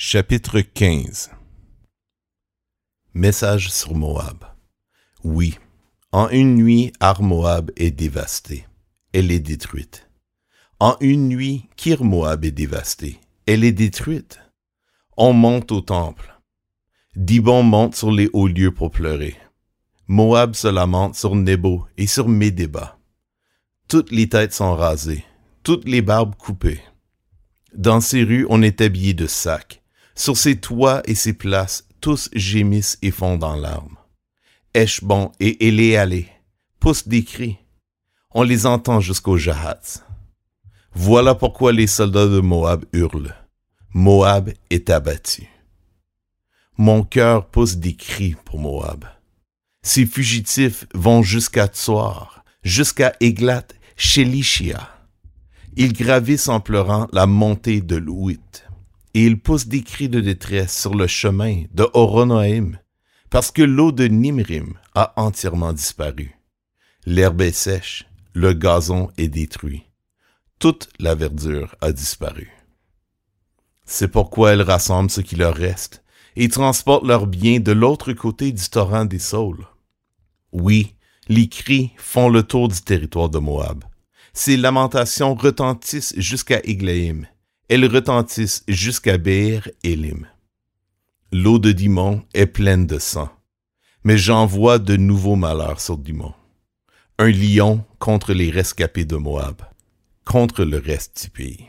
Chapitre 15 Message sur Moab Oui, en une nuit, Ar-Moab est dévastée. Elle est détruite. En une nuit, Kir-Moab est dévastée. Elle est détruite. On monte au temple. Dibon monte sur les hauts lieux pour pleurer. Moab se lamente sur Nebo et sur Médéba. Toutes les têtes sont rasées, toutes les barbes coupées. Dans ces rues, on est habillé de sacs. Sur ces toits et ces places, tous gémissent et font dans larmes. Eshbon et Éléalé poussent des cris. On les entend jusqu'au Jahats. Voilà pourquoi les soldats de Moab hurlent. Moab est abattu. Mon cœur pousse des cris pour Moab. Ces fugitifs vont jusqu'à Tsoar, jusqu'à Eglat, chez Lishia. Ils gravissent en pleurant la montée de l'Ouit, et ils poussent des cris de détresse sur le chemin de Horonoïm, parce que l'eau de Nimrim a entièrement disparu. L'herbe est sèche, le gazon est détruit. Toute la verdure a disparu. C'est pourquoi elles rassemblent ce qui leur reste et transportent leurs biens de l'autre côté du torrent des Saules. Oui, les cris font le tour du territoire de Moab. Ces lamentations retentissent jusqu'à Iglaïm. Elles retentissent jusqu'à Beer Elim. L'eau de Dimon est pleine de sang, mais j'envoie de nouveaux malheurs sur Dimon. Un lion contre les rescapés de Moab, contre le reste du pays.